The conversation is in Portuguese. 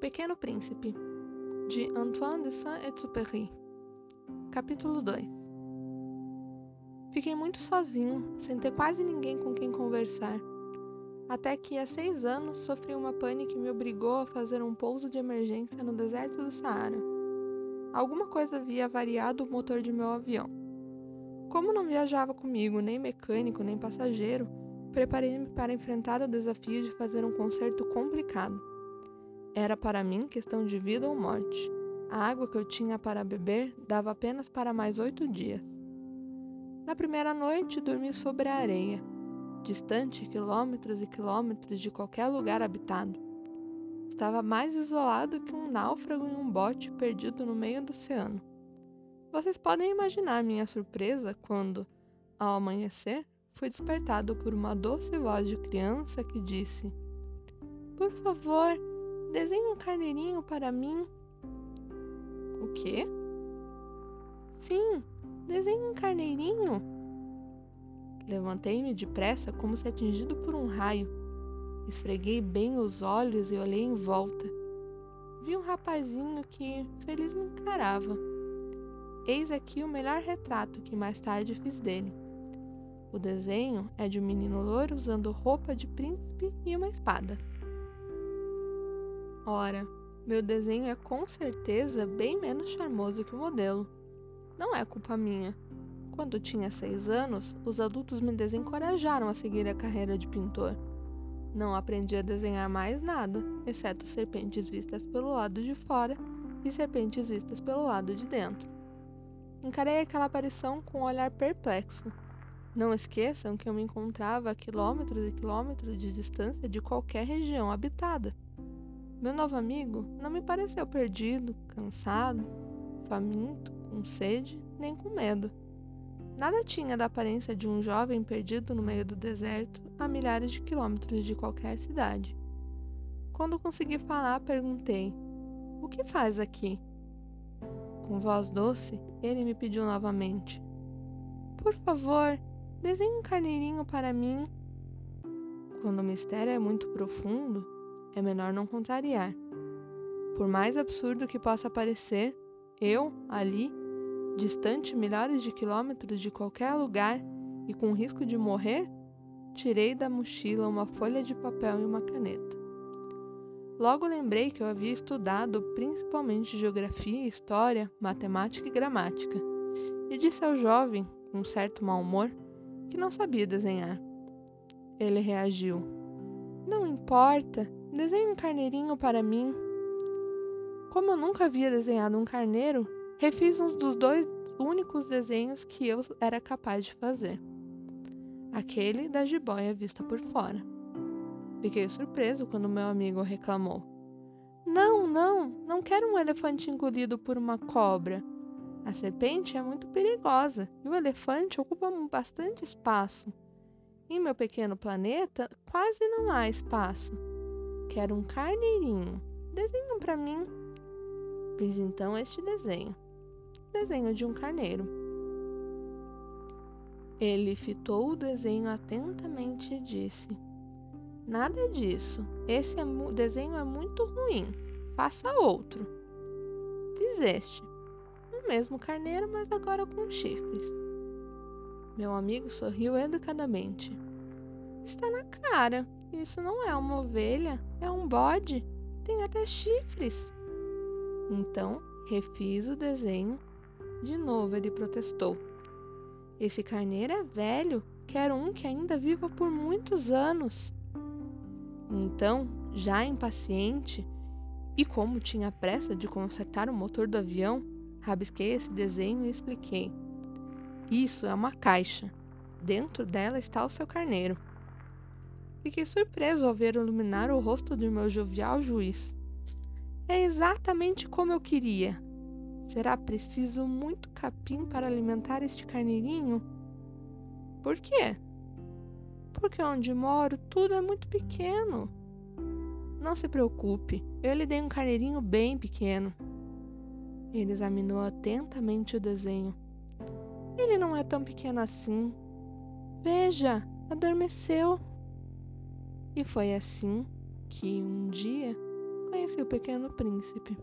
Pequeno Príncipe, de Antoine de Saint-Exupéry. Capítulo 2 Fiquei muito sozinho, sem ter quase ninguém com quem conversar. Até que, há seis anos, sofri uma pane que me obrigou a fazer um pouso de emergência no deserto do Saara. Alguma coisa havia variado o motor de meu avião. Como não viajava comigo nem mecânico nem passageiro, preparei-me para enfrentar o desafio de fazer um concerto complicado. Era para mim questão de vida ou morte. A água que eu tinha para beber dava apenas para mais oito dias. Na primeira noite, dormi sobre a areia, distante quilômetros e quilômetros de qualquer lugar habitado. Estava mais isolado que um náufrago em um bote perdido no meio do oceano. Vocês podem imaginar minha surpresa quando, ao amanhecer, fui despertado por uma doce voz de criança que disse: Por favor, Desenhe um carneirinho para mim. O quê? Sim, desenhe um carneirinho. Levantei-me depressa, como se atingido por um raio. Esfreguei bem os olhos e olhei em volta. Vi um rapazinho que feliz me encarava. Eis aqui o melhor retrato que mais tarde fiz dele. O desenho é de um menino loiro usando roupa de príncipe e uma espada. Ora, meu desenho é com certeza bem menos charmoso que o modelo. Não é culpa minha. Quando tinha seis anos, os adultos me desencorajaram a seguir a carreira de pintor. Não aprendi a desenhar mais nada, exceto serpentes vistas pelo lado de fora e serpentes vistas pelo lado de dentro. Encarei aquela aparição com um olhar perplexo. Não esqueçam que eu me encontrava a quilômetros e quilômetros de distância de qualquer região habitada. Meu novo amigo não me pareceu perdido, cansado, faminto, com sede, nem com medo. Nada tinha da aparência de um jovem perdido no meio do deserto, a milhares de quilômetros de qualquer cidade. Quando consegui falar, perguntei: O que faz aqui? Com voz doce, ele me pediu novamente: Por favor, desenhe um carneirinho para mim. Quando o mistério é muito profundo, é melhor não contrariar. Por mais absurdo que possa parecer, eu, ali, distante milhares de quilômetros de qualquer lugar e com risco de morrer, tirei da mochila uma folha de papel e uma caneta. Logo lembrei que eu havia estudado principalmente geografia, história, matemática e gramática, e disse ao jovem, com certo mau humor, que não sabia desenhar. Ele reagiu: Não importa, Desenhe um carneirinho para mim. Como eu nunca havia desenhado um carneiro, refiz um dos dois únicos desenhos que eu era capaz de fazer. Aquele da jiboia vista por fora. Fiquei surpreso quando meu amigo reclamou. Não, não, não quero um elefante engolido por uma cobra. A serpente é muito perigosa e o elefante ocupa bastante espaço. Em meu pequeno planeta, quase não há espaço. Quero um carneirinho. Desenha para mim. Fiz então este desenho. Desenho de um carneiro. Ele fitou o desenho atentamente e disse: Nada disso. Esse é desenho é muito ruim. Faça outro. Fiz este. O mesmo carneiro, mas agora com chifres. Meu amigo sorriu educadamente. Está na cara. Isso não é uma ovelha, é um bode. Tem até chifres. Então, refiz o desenho. De novo ele protestou. Esse carneiro é velho, quero um que ainda viva por muitos anos. Então, já impaciente, e como tinha pressa de consertar o motor do avião, rabisquei esse desenho e expliquei. Isso é uma caixa. Dentro dela está o seu carneiro. Fiquei surpreso ao ver iluminar o rosto do meu jovial juiz. É exatamente como eu queria. Será preciso muito capim para alimentar este carneirinho? Por quê? Porque onde moro tudo é muito pequeno. Não se preocupe, eu lhe dei um carneirinho bem pequeno. Ele examinou atentamente o desenho. Ele não é tão pequeno assim. Veja, adormeceu. E foi assim que um dia conheci o Pequeno Príncipe.